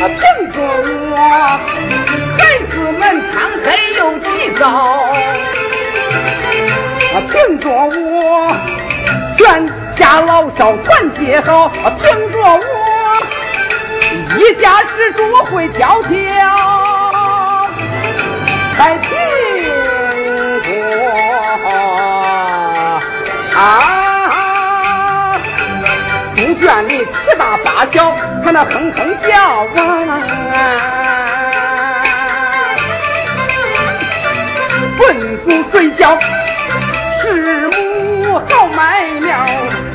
啊凭着我孩子们贪黑又起早，凭着我全家老少团结好，凭着我一家之主会挑挑，再凭着啊。院里七大八小，他那哼哼叫啊，笨猪睡觉，师母好麦苗。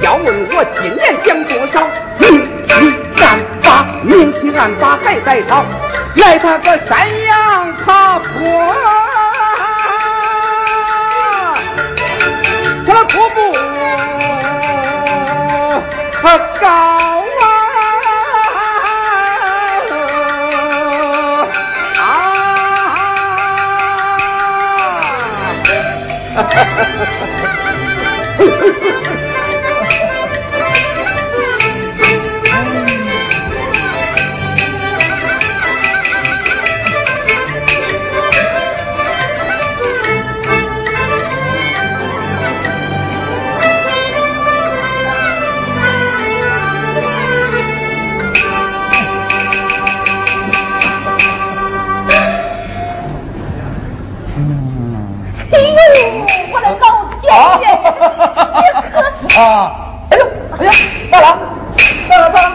要问我今年想多少？明七暗八，明七暗八还在烧，来他个山羊爬坡，他那徒步。他高啊！啊！啊！啊哎呦，哎呀，到了，到了，到了，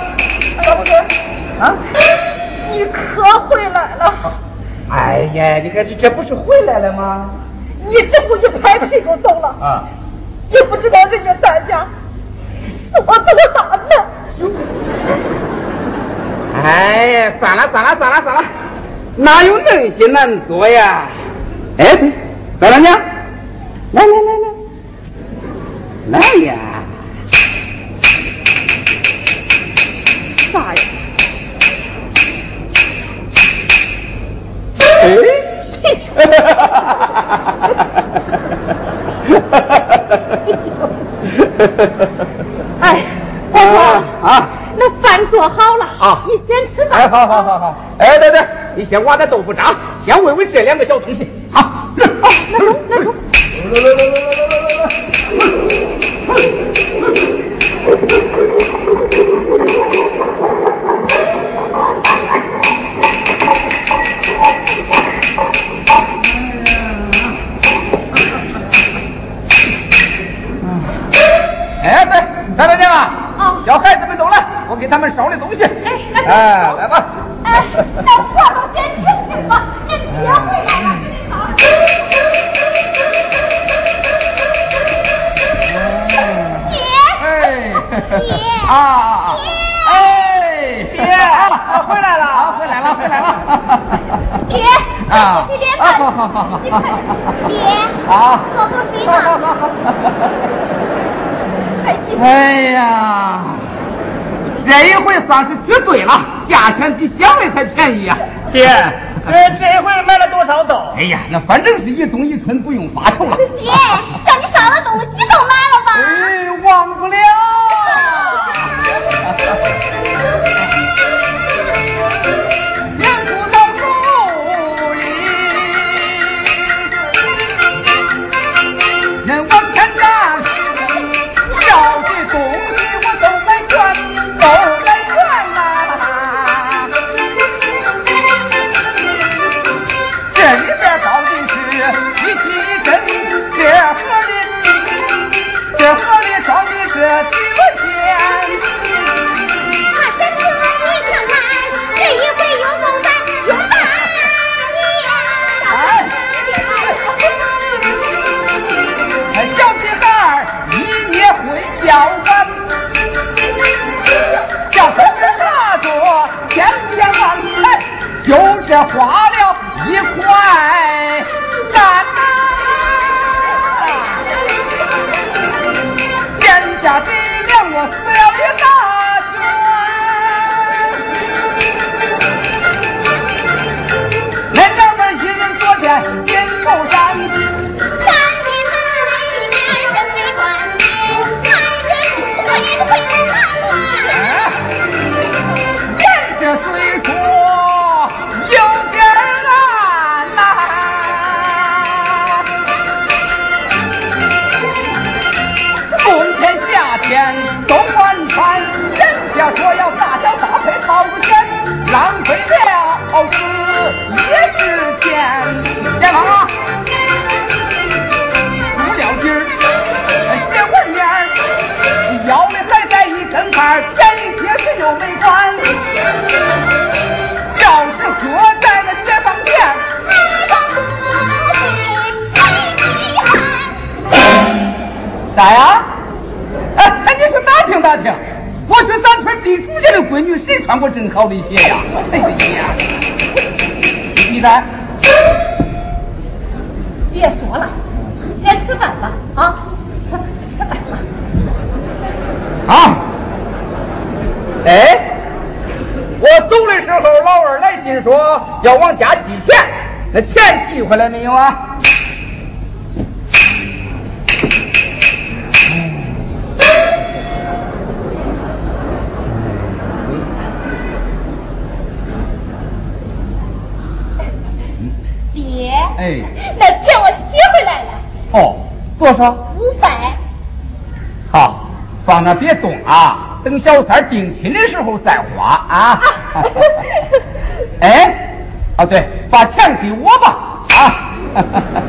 老同学，啊，你可回来了！哎呀，你看这这不是回来了吗？你这不一拍屁股走了啊？也不知道人家在家做多大呢。哎呀，算了算了算了算了，哪有那些难做呀？哎，对，老娘，来来来来，来呀！啥呀？哎，哎，大哥啊，那饭做好了啊，你先吃吧。哎，好好好好。哎，对对，你先挖点豆腐渣，先喂喂这两个小东西。好，哦，那中那中。来来来来来来来来。哎，对，大大娘啊，小孩子们都来，我给他们捎点东西。哎，哎，来吧。啊，好好好好，爹，啊，多喝水嘛。哎呀，这一回算是绝对了，价钱比想的还便宜啊，爹，呃，这回买了多少豆？哎呀，那反正是一冬一春，不用发愁了。爹，好的鞋呀？哎呀，你在？别说了，先吃饭吧啊！吃饭吃饭吧。啊！哎，我走的时候，老二来信说要往家寄钱，那钱寄回来没有啊？多少？五百。好，放那别动啊，等小三定亲的时候再花啊。哎，哦对，把钱给我吧啊。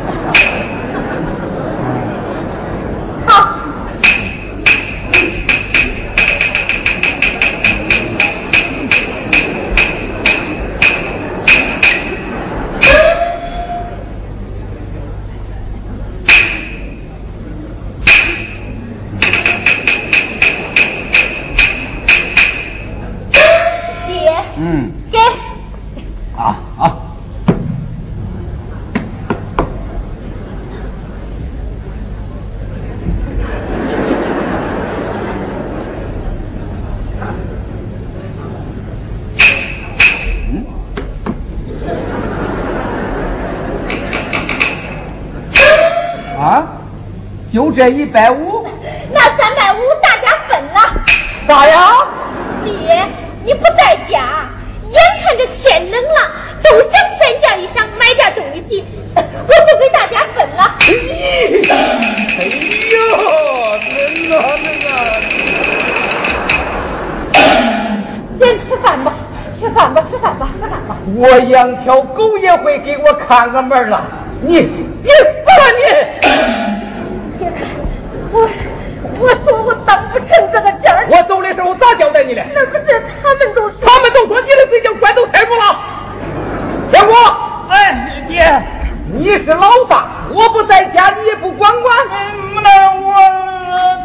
这一百五，那三百五大家分了。啥呀？爹，你不在家，眼看着天冷了，都想添价衣裳买点东西，我就给大家分了。咦，哎呦，恁呐恁呐！先吃饭吧，吃饭吧，吃饭吧，吃饭吧。我养条狗也会给我看个门了，你你我当不成这个钱儿。我走的时候咋交代你的？那不是他们都说，他们都说你的嘴叫关都太住了。天国，哎，爹，你是老大，我不在家，你也不管管。那我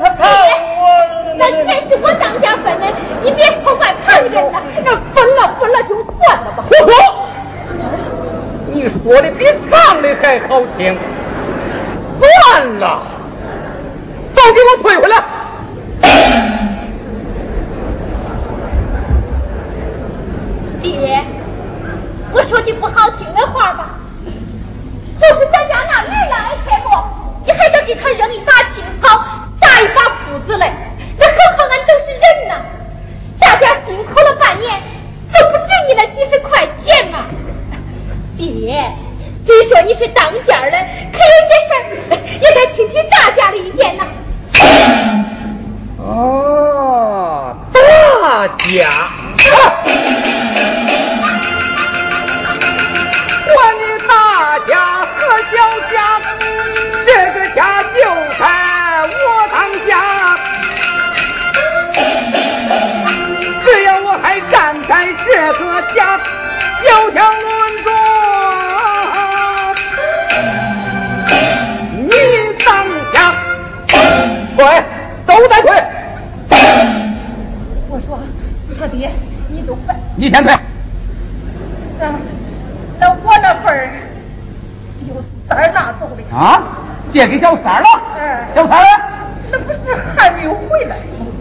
他他我，那钱是我当家分的，你别破坏旁人了。那分了分了就算了吧。胡说！你说的比唱的还好听。算了，都给我退回来。爹，我说句不好听的话吧，就是咱家那儿来的天魔，你还得给他扔一把青草，撒一把铺子嘞，那何况俺都是人呐，大家辛苦了半年，就不值你那几十块钱吗？爹，虽说你是当家的，可有些事儿也该听听大家的意见呐。哦，大家。管你大家和小家，这个家就该我当家。只要我还站在这个家小条轮中，你当家，滚，都得滚。我说，他爹，你都快，你先退。那那我那份儿有三儿拿走的，啊，借给小三儿了。嗯小三儿？那不是还没有回来？建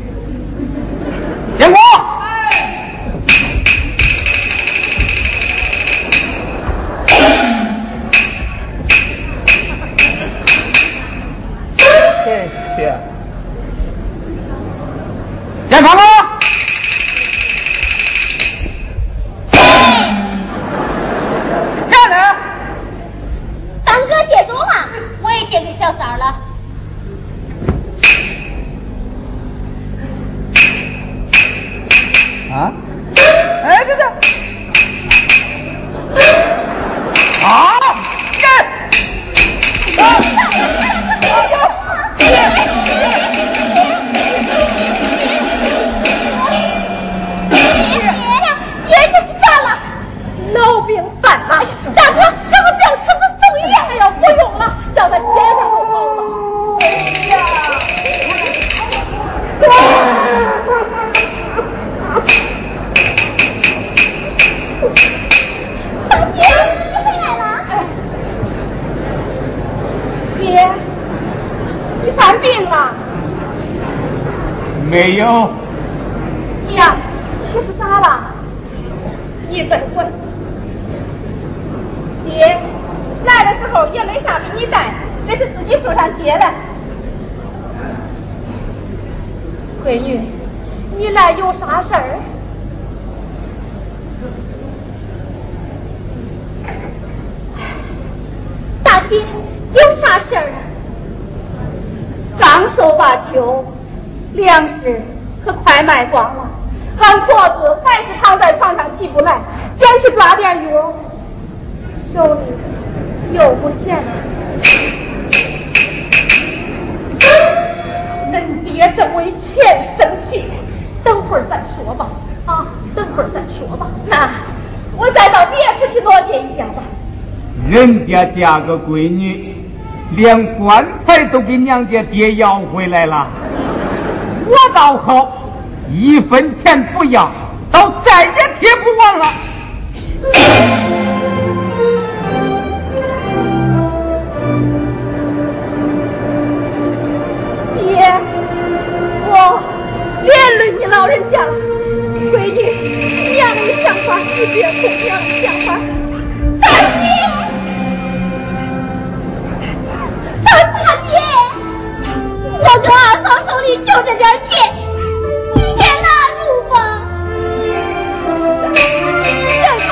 恁爹正为钱生气，等会儿再说吧。啊，等会儿再说吧。那我再到别处去了解一下吧。人家嫁个闺女，连棺材都给娘家爹要回来了。我倒好，一分钱不要，倒再也贴不完了。花你别哭娘小花大姐大姐我跟二嫂手里就这点钱你先拿住吧这大姐爹的花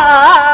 啊。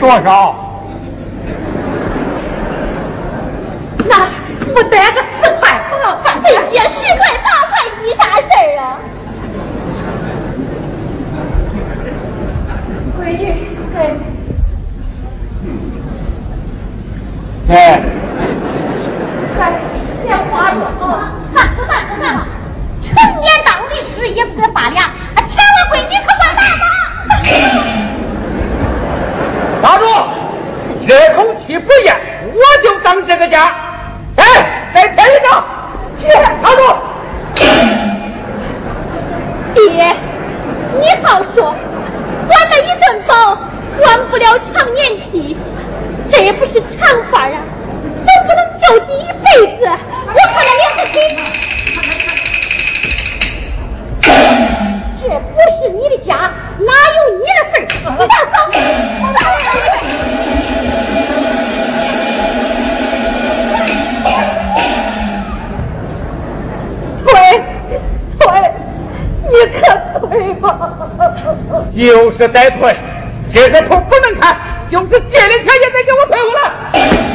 多少退吧，就是在退这个图，不能看。就是借了钱也得给我退回来。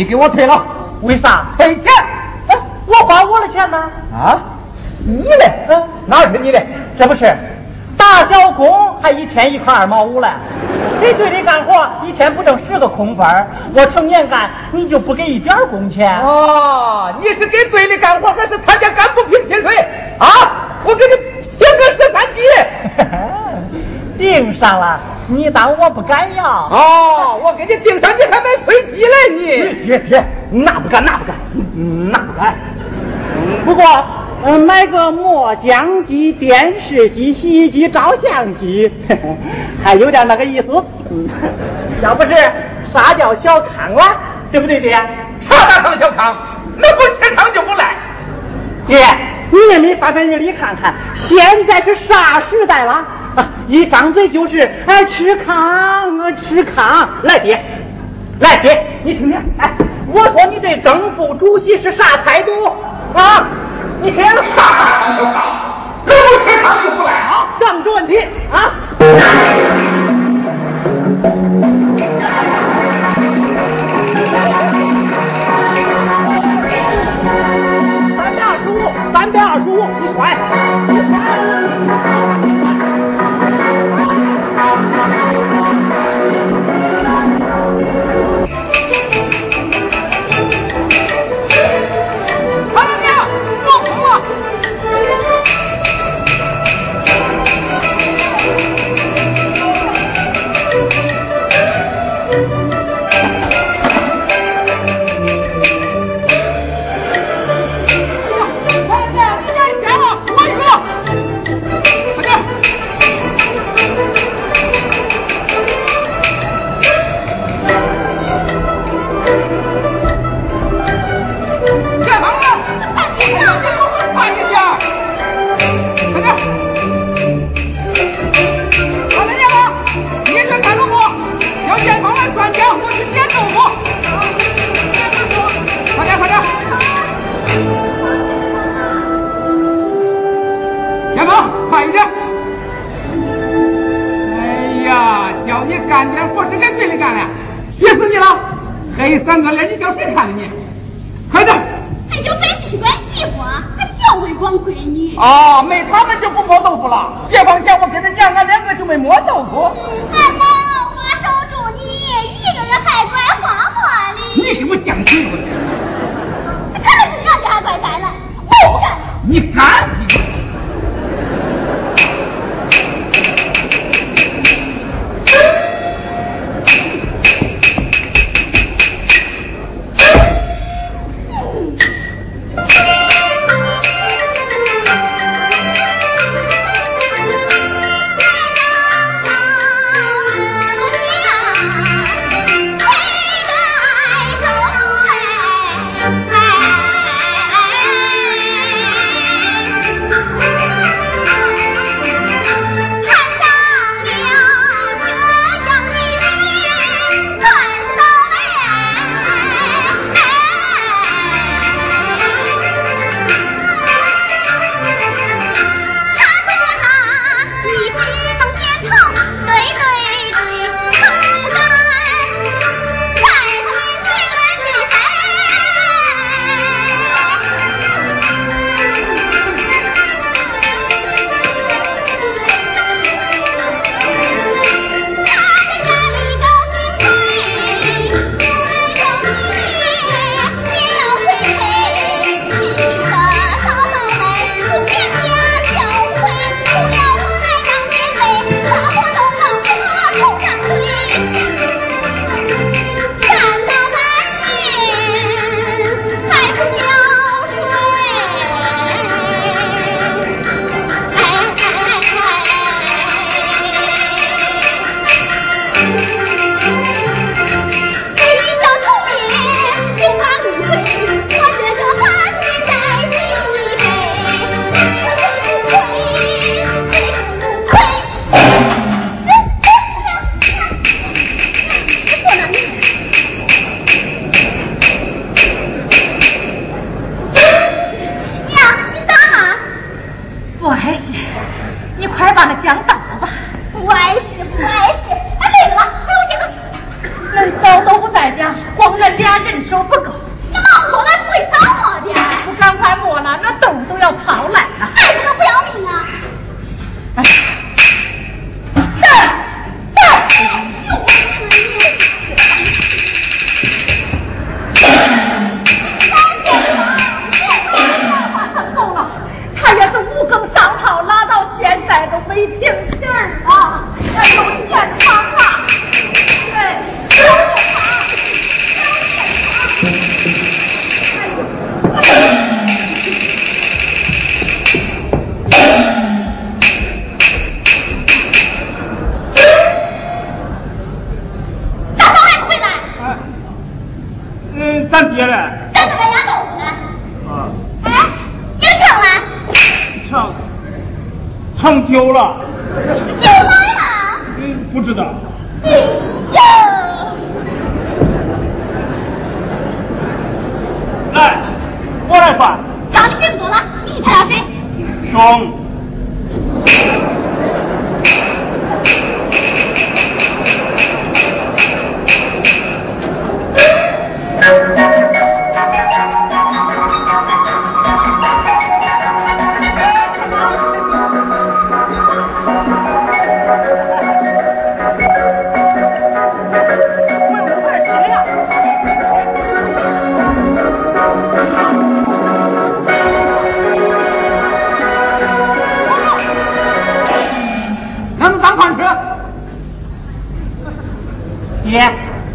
你给我退了。为啥？退钱。我花我的钱呢？啊？你的？嗯，哪是你的？这不是。打小工还一天一块二毛五嘞，给队里干活一天不挣十个空分我成年干你就不给一点工钱？哦，你是给队里干活还是参加干部拼薪水？啊，我给你 顶个十三级，定上了，你当我不敢要？哦，我给你盯上，你还没飞机嘞你？别别，那不敢，那不敢，那不敢。不过。嗯，买个磨浆机、电视机、洗衣机、照相机，还有点那个意思。要不是啥叫小康了，对不对，爹？啥大康小康？能不吃糠就不赖。爹，你也没翻翻日历看看，现在是啥时代了？啊，一张嘴就是哎吃糠，吃糠。来，爹，来，爹，你听听，哎，我说你对正副主席是啥态度啊？你听，啥就上，能不吃糠就不来啊！政治问题啊！三百二十五，三百二十五，你甩，三个脸，你叫谁看的你？快点！还有本事去管媳妇，还叫会管闺女？哦，没他们就不磨豆腐了。解放前我跟着娘，俺两个就没磨豆腐。俺能我守住你，一个人还怪花花的。你给我讲清楚点。他们是娘家还怪咱了，我不干了。你干！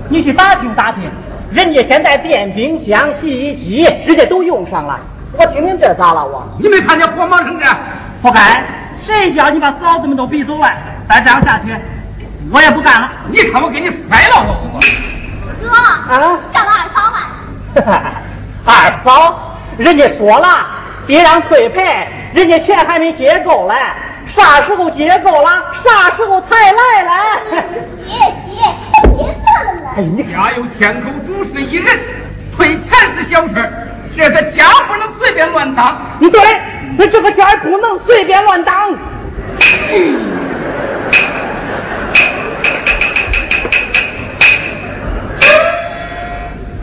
你去打听打听，人家现在电冰箱、洗衣机，人家都用上了。我听听这咋了我？你没看见火忙成这？不该，谁叫你把嫂子们都逼走了？再这样下去，我也不干了。你看我给你摔了我不？哥，啊叫了二嫂了。二嫂，人家说了，别让退赔，人家钱还没结够嘞，啥时候结够了，啥时候才来嘞？谢谢，别算了呢。哎，你家有千口主事一人，退钱是小事，这个家不能随便乱当。你对，那这个家不能随便乱当。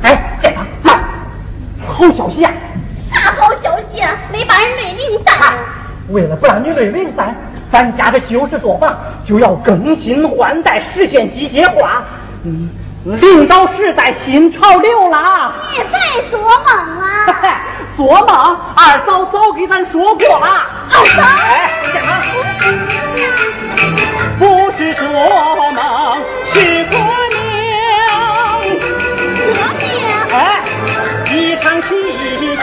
哎，这个慢，好消息啊！啥好消息啊？没把人累零散。为了不让你累零散，咱家的旧式作坊就要更新换代，实现机械化。嗯，领导时代新潮流啦！你在做梦啊！做梦，二嫂早给咱说过了。二嫂哎，干嘛？不是做梦，是革命。革命。哎，一场奇迹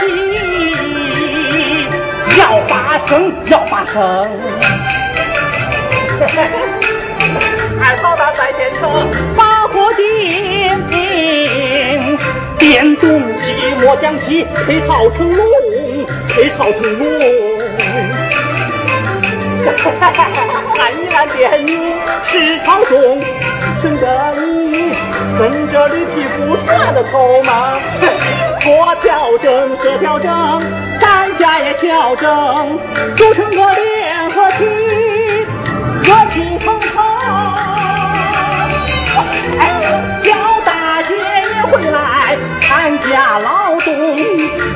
要发生，要发生。二嫂子在县城我定定点东西莫将其配套成龙配套成龙哈哈哈哈哈哈俺依然你是常松省着你跟着驴皮股耍得抠门儿我调整社调整咱家也调整组成个联合体热气腾腾哎，叫大姐也回来参加劳动，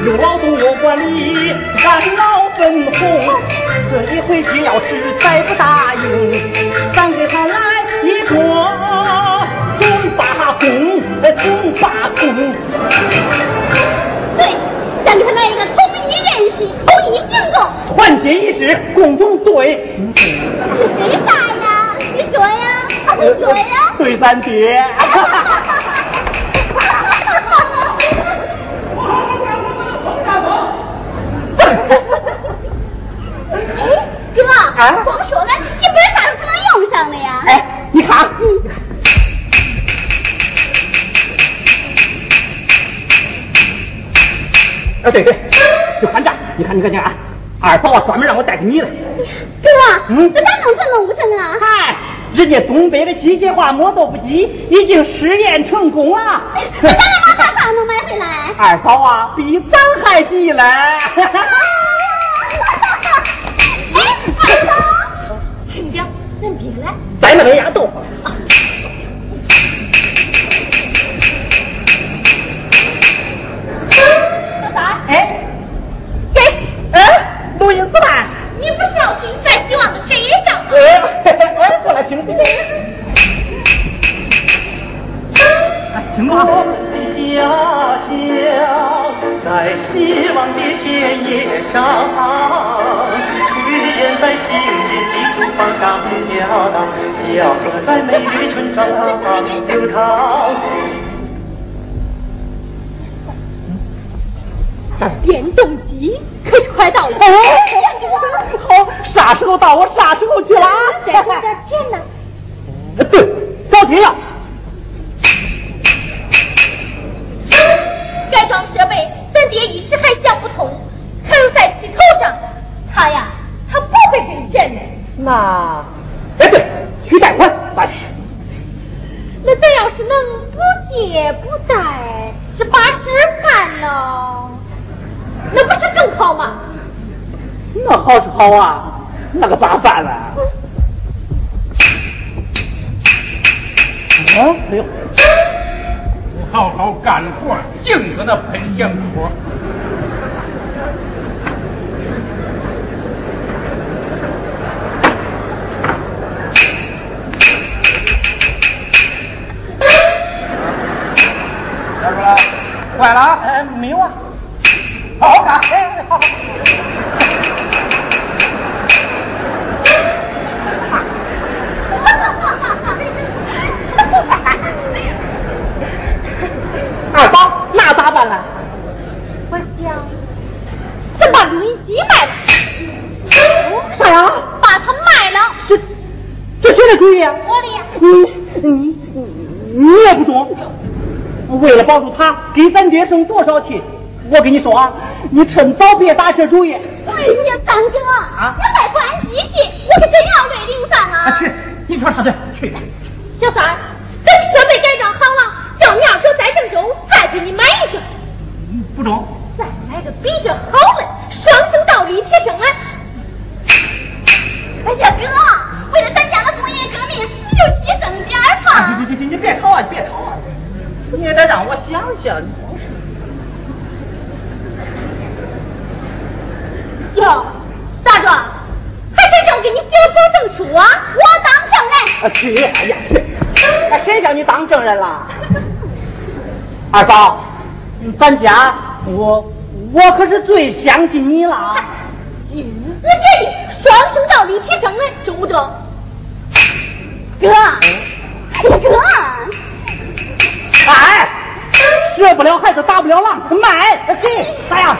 有劳动有管理，干劳分红。这一回爹要是再不答应，咱给他来一个总罢工，哎，总罢工。对，咱给他来一个统一认识、统一行动。团结一致，共同对。对啥呀？你说呀？你说呀？对咱爹。哎，哥，啊光说了，你不是啥时候才能用上的呀？哎，你看，啊，对对，就看这，你看，你看，你看啊，二宝啊，专门让我带给你的。哥，嗯这咋弄成弄不成啊？嗨，人家东北的机械化磨豆腐机已经试验成功了。咱们老大啥能买回来？二嫂啊，比咱还急嘞！哎，二嫂，轻点，恁别来。咱们来压豆腐。哎，给，嗯，录音磁带。你不是要去你在希望的田野上吗？过来听听。哎，听吧。家乡在希望的田野上，炊烟在新建的住房上飘荡，小河在美丽村庄流淌。电动机可是快到了，哎，好，啥时候到我啥时候去了啊？再赚点钱呢。对，找爹要。改装设备，咱爹一时还想不通，还有在气头上，他呀，他不会挣钱的。那，哎对，去贷款，来。那咱要是能不借不贷，这把事办了，那不是更好吗？那好是好啊，那个咋办呢？啊，哎呦，不好好干活，净搁那喷香火。要不然，坏了啊！哎，没有啊，好好干。哎，好好。二宝，那咋办了？我想，咱把录音机卖了，啥呀？把它卖了。这这谁的主意啊？我的呀，你你你你也不中。为了保住他，给咱爹生多少气？我跟你说啊，你趁早别打这主意。哎呀，三哥，啊你卖关机器，我可真要为零散啊！去，你说啥对？去吧。小三儿，设备改装好了，叫你二哥在郑州再给你买一个，不中。再买个比这好的，双声道立体声啊！哎呀，哥，为了咱家的工业革命，你就牺牲点儿啊，吧。你别吵啊，你别吵啊，你也得让我想想。哟，咋着？还真正给你写了保证书啊？我当证人。啊，去，哎呀去，那谁叫你当证人了？二嫂，咱家我我可是最相信你了。君子协定，双声道立体声的，中不中？哥，哎呀哥，哎，学不了孩子打不了狼，卖给咋样？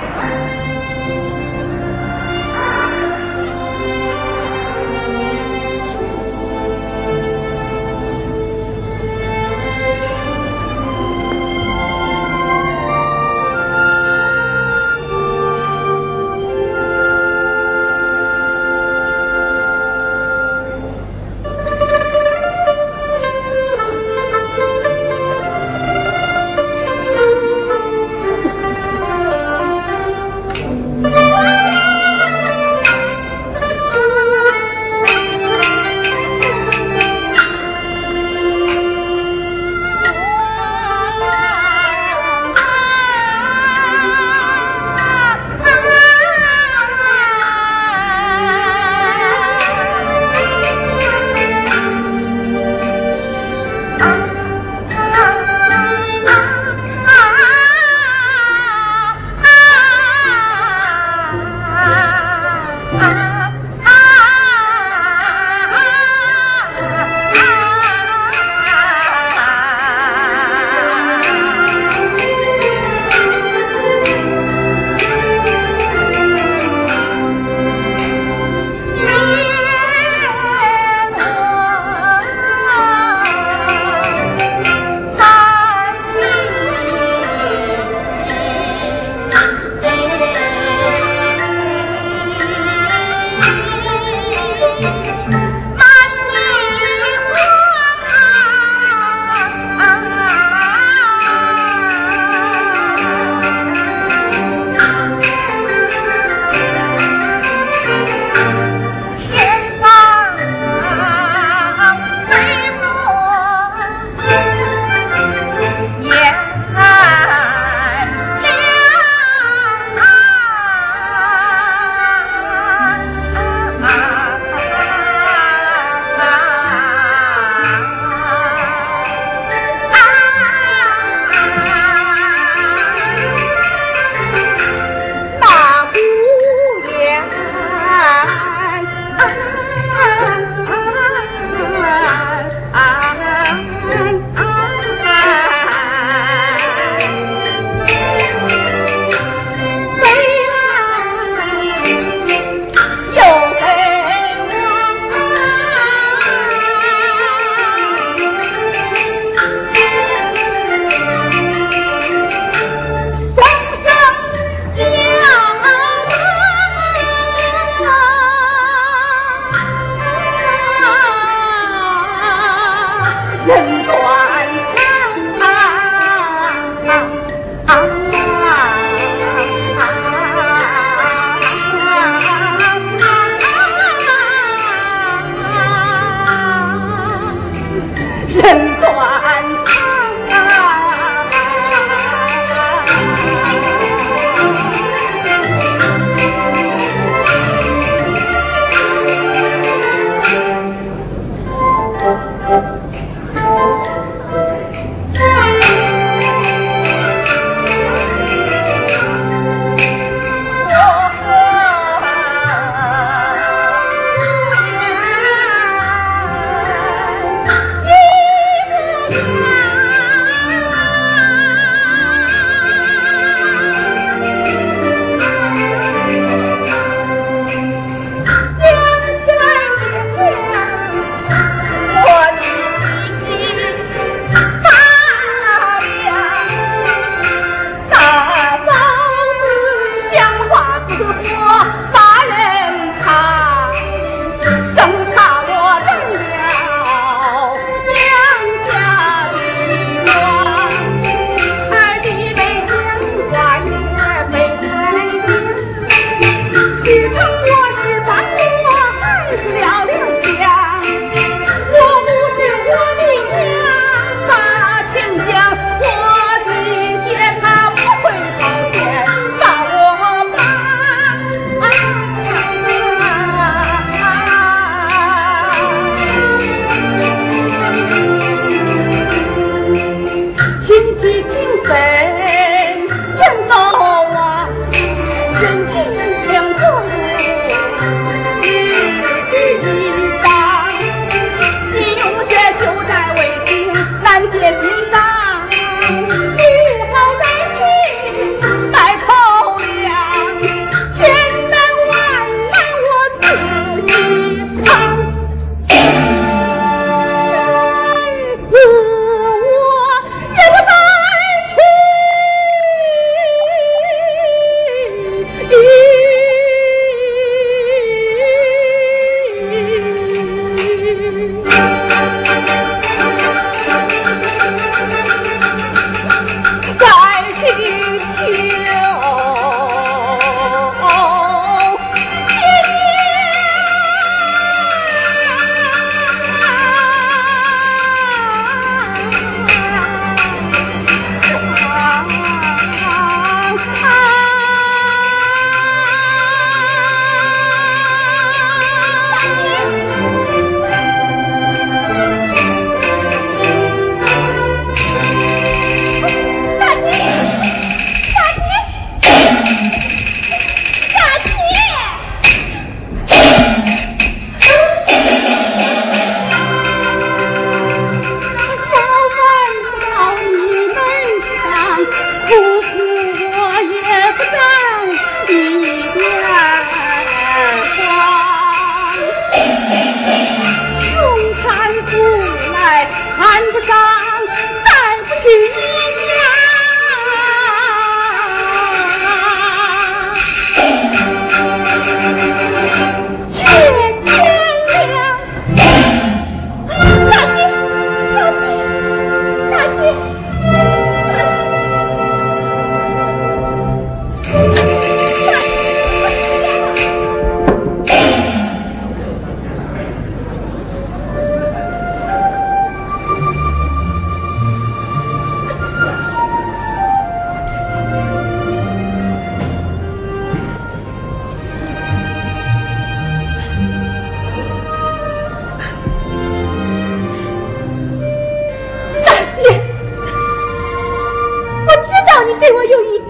对我有意，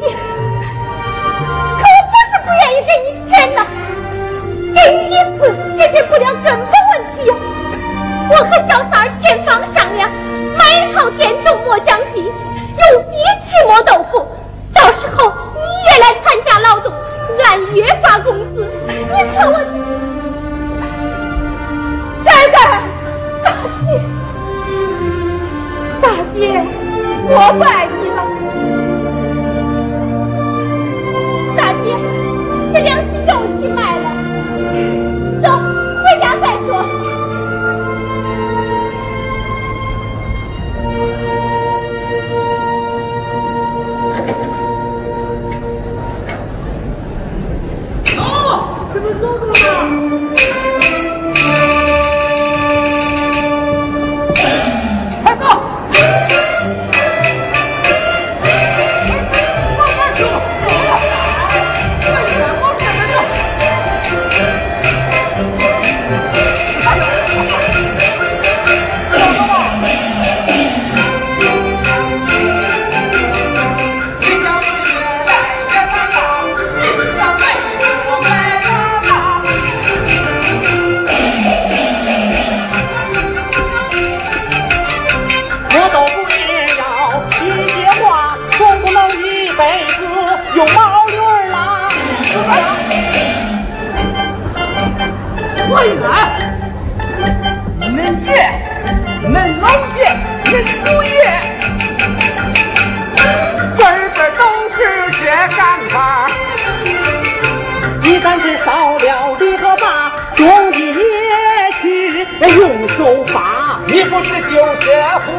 用手法。你不是旧社会，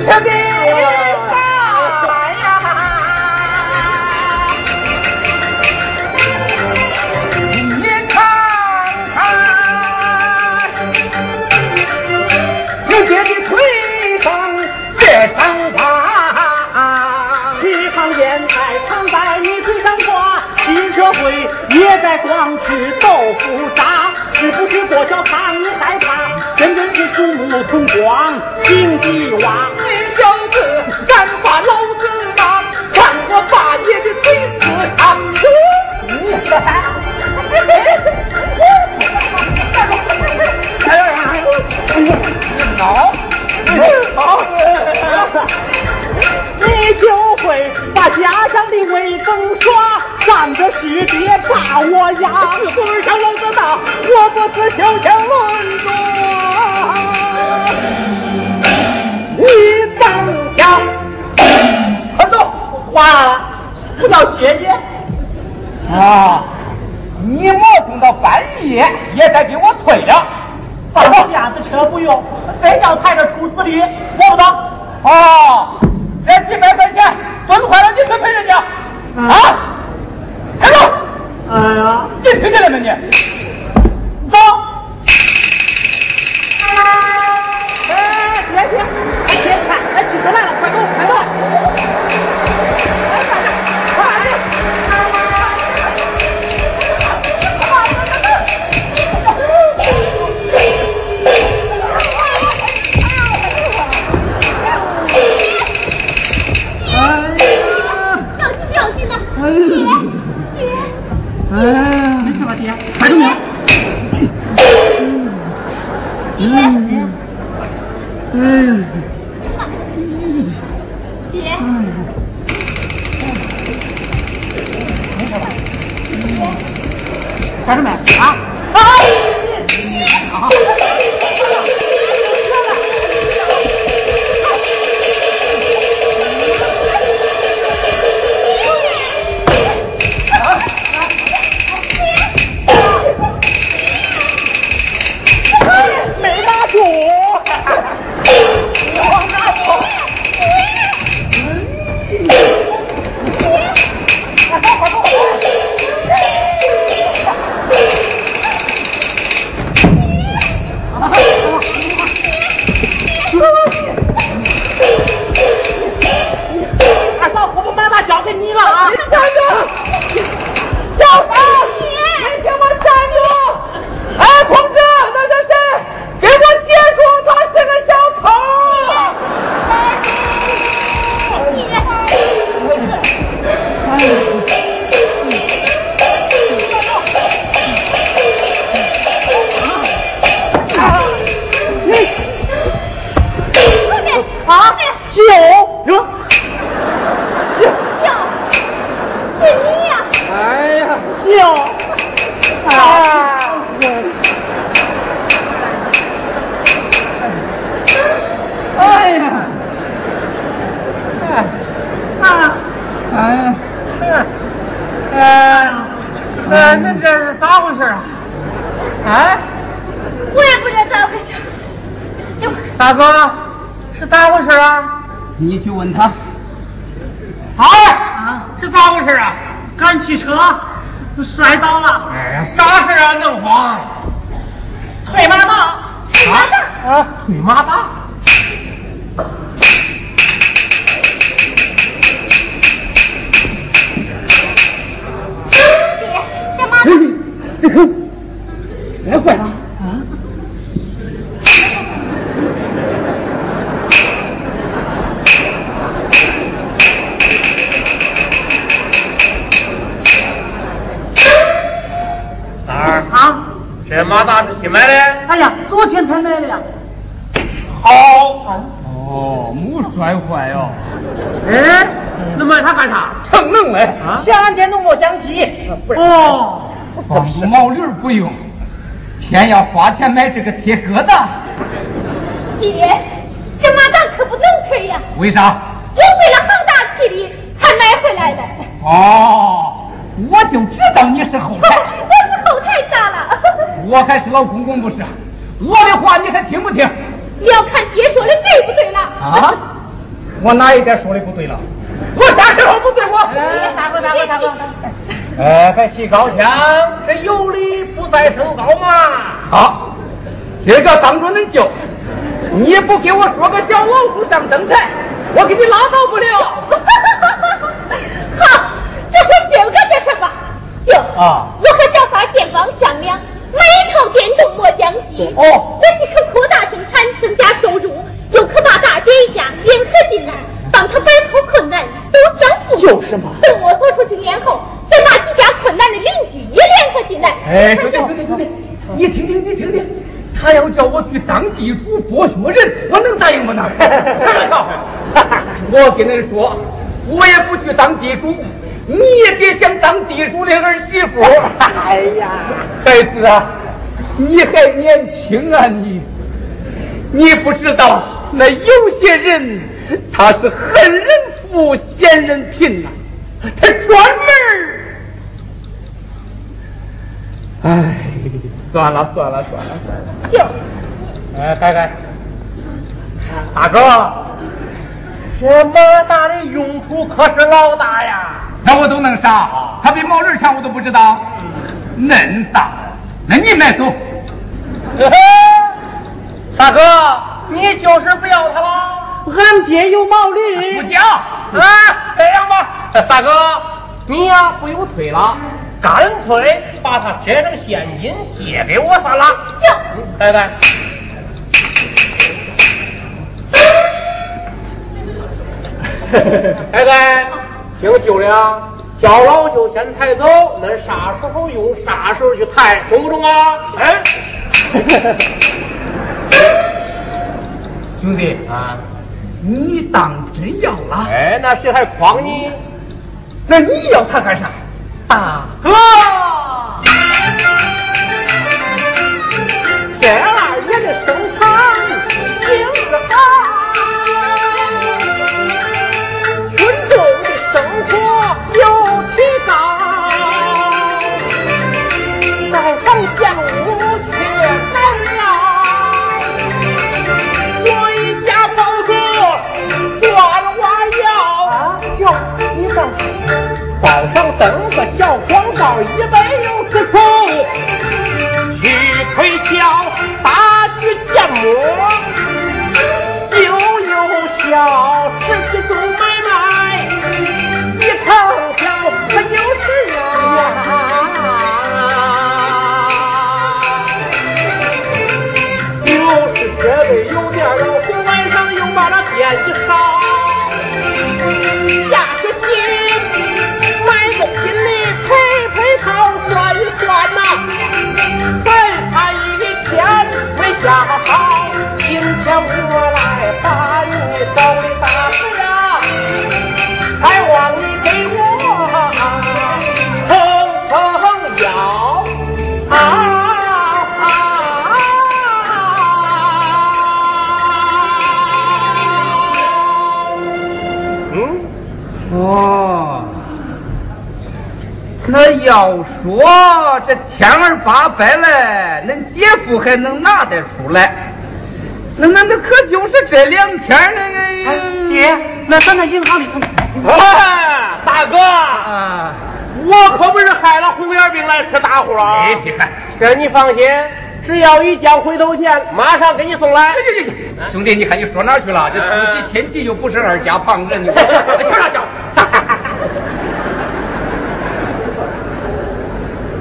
吃的啥呀？你看看，的腿上常在你嘴上挂，新社会也在光吃豆腐渣，是不是多少看你害怕？真真是鼠目同光，井底蛙。你小子敢把老子骂，看我把你的嘴撕上闹，好，你就会把家乡的威风耍，咱这世界把我压。自古上老子大，我不是小强论着。你当家，快走，哇，不到谢谢。啊！你磨蹭到半夜也得给我退了。放架子车不用，非要抬着出子里，我不当。哦，这几百块钱蹲坏了，你可赔人家啊！开走！哎呀，你听见了没你？哎，没事吧，爹？快点点。爹，汽车摔倒了。哎呀，啥事啊？能慌？腿麻大，腿麻大啊，腿麻大。姐，这马这口摔坏了。啊，三儿，啊，这马达是新买的？哎呀，昨天才买的呀。好，哦，没摔坏哦。哎，那买它干啥？成能嘞。啊想俺电动磨浆机。哦，放毛驴儿不用，偏要花钱买这个铁疙瘩，爹，这马达可不能推呀，为啥？我费了好大气力才买回来的。哦，我就知道你是后台，我是后台咋了？我还是老公公不是？我的话你还听不听？你要看爹说的对不对了。啊？我哪一点说的不对了？我啥时候不对我？哎，大哥，大哥，大哥。哎，别起高腔，这有理不在手高嘛。好，今儿个当着恁舅，你不给我说个小老鼠上灯台，我给你拉倒不了。好，就说今个这事吧。舅啊我和小三建房商量，买一套电动磨浆机。哦这既可扩大生产，增加收入，又可把大姐一家联合进来，帮他摆脱困难，走向富裕。就是嘛等我走出经验后，再把几家困难的邻居也联合进来。哎，兄弟兄弟兄弟，你听听你听听，他要叫我去当地主剥削人，我能答应不能？我跟恁说，我也不去当地主，你也别想当地主的儿媳妇。哎呀，孩子啊，你还年轻啊你，你不知道那有些人他是恨人富嫌人贫呐、他专门儿。哎，算了算了算了算了。舅，哎，开开，大哥，这马大的用处可是老大呀。那我都能啥？他比毛驴强，我都不知道。恁大，那你买走。大哥，你就是不要他了？俺爹有毛驴。不讲。啊，这样吧，大哥，你呀不用退了，干脆把它折成现金借给我算了。舅，开开。开开，听舅的，叫老舅先抬走，恁啥时候用啥时候去抬，中不中啊？哎，兄弟，啊，你当真要了？哎，那谁还诓你？那你要他干啥？大哥，这二年的生板上登个小广告，一百六十处，去推销大举建千儿八百来，恁姐夫还能拿得出来？那那那可就是这两天那个。爹，那咱那银行里头。哎，大哥，啊，我可不是害了红眼病来吃大货啊！哎，你看，这你放心，只要一交回头钱，马上给你送来。行行行，兄弟，你看你说哪去了？这亲戚又不是二家旁人，你行了行。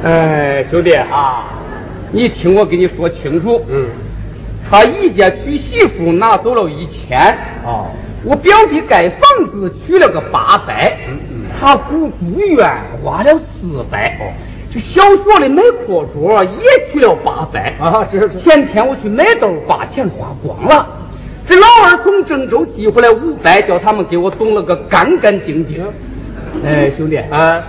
哎，兄弟啊，你听我跟你说清楚，嗯，他一家娶媳妇拿走了一千，哦，我表弟盖房子取了个八百，他姑住院花了四百，哦。这小学里买课桌也取了八百。啊是是。前天我去买豆，把钱花光了。这老二从郑州寄回来五百，叫他们给我懂了个干干净净。哎，兄弟，啊，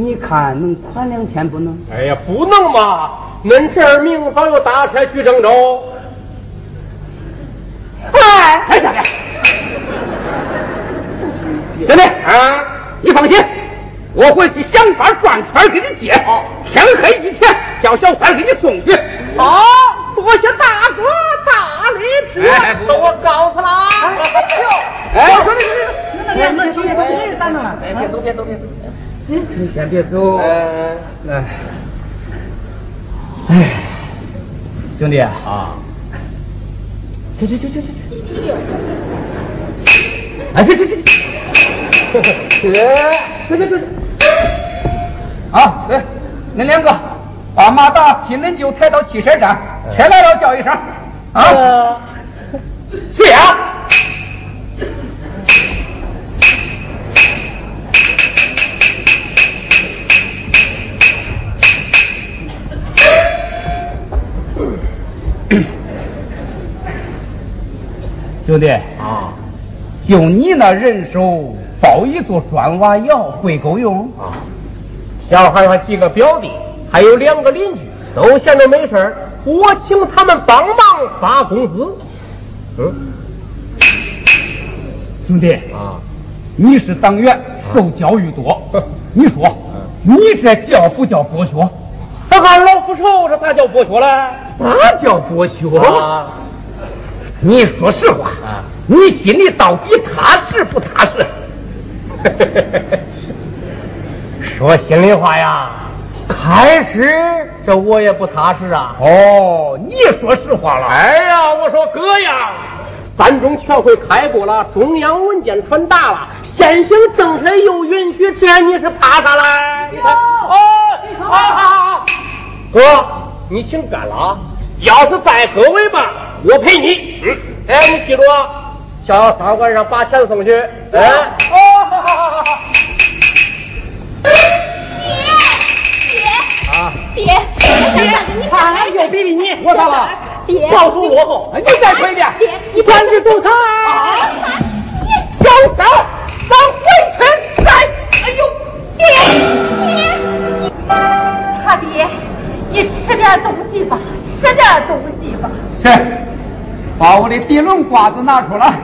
你看能款两天不能？哎呀，不能嘛！恁这儿明早有大车去郑州。哎，哎，兄弟，兄弟啊，你放心，我回去想法转圈给你借，天黑以前叫小三给你送去。哦，多谢大哥大力支哎都我告诉了啊。哎，兄弟，那那那兄弟都没人咋弄了？哎，别走，别走，别走，你先别走。哎，哎，哎，兄弟啊，去去去去去去，哎，去去去去，去去去。去，啊，对，恁两个把马达替恁舅抬到汽车站，车来了叫一声，啊，去呀。兄弟啊，就你那人手包一座砖瓦窑会够用？啊，小孩还几个表弟，还有两个邻居，都闲着没事儿我请他们帮忙发工资。嗯，兄弟啊，你是党员，受教育多，你说你这叫不叫剥削？咱俺老夫愁，这咋叫剥削嘞？咋叫剥削？啊，你说实话，啊你心里到底踏实不踏实？说心里话呀，开始这我也不踏实啊。哦，你说实话了。哎呀，我说哥呀，三中全会开过了，中央文件传达了，现行政策又允许，这你是怕啥嘞？哦，好好好，哥，你请干了啊！要是再搁违吧，我陪你。嗯，哎，你记住啊，叫大晚上把钱送去。哎，哦，好好好好好。爹，爹，爹，你看俺又比比你，我咋了？爹，报数落后。你再说一遍！爹，你赶紧走开！你小三，咱回村再。哎呦，爹，爹，他爹，你吃点东西吧，吃点东西吧。去，把我的地龙瓜子拿出来。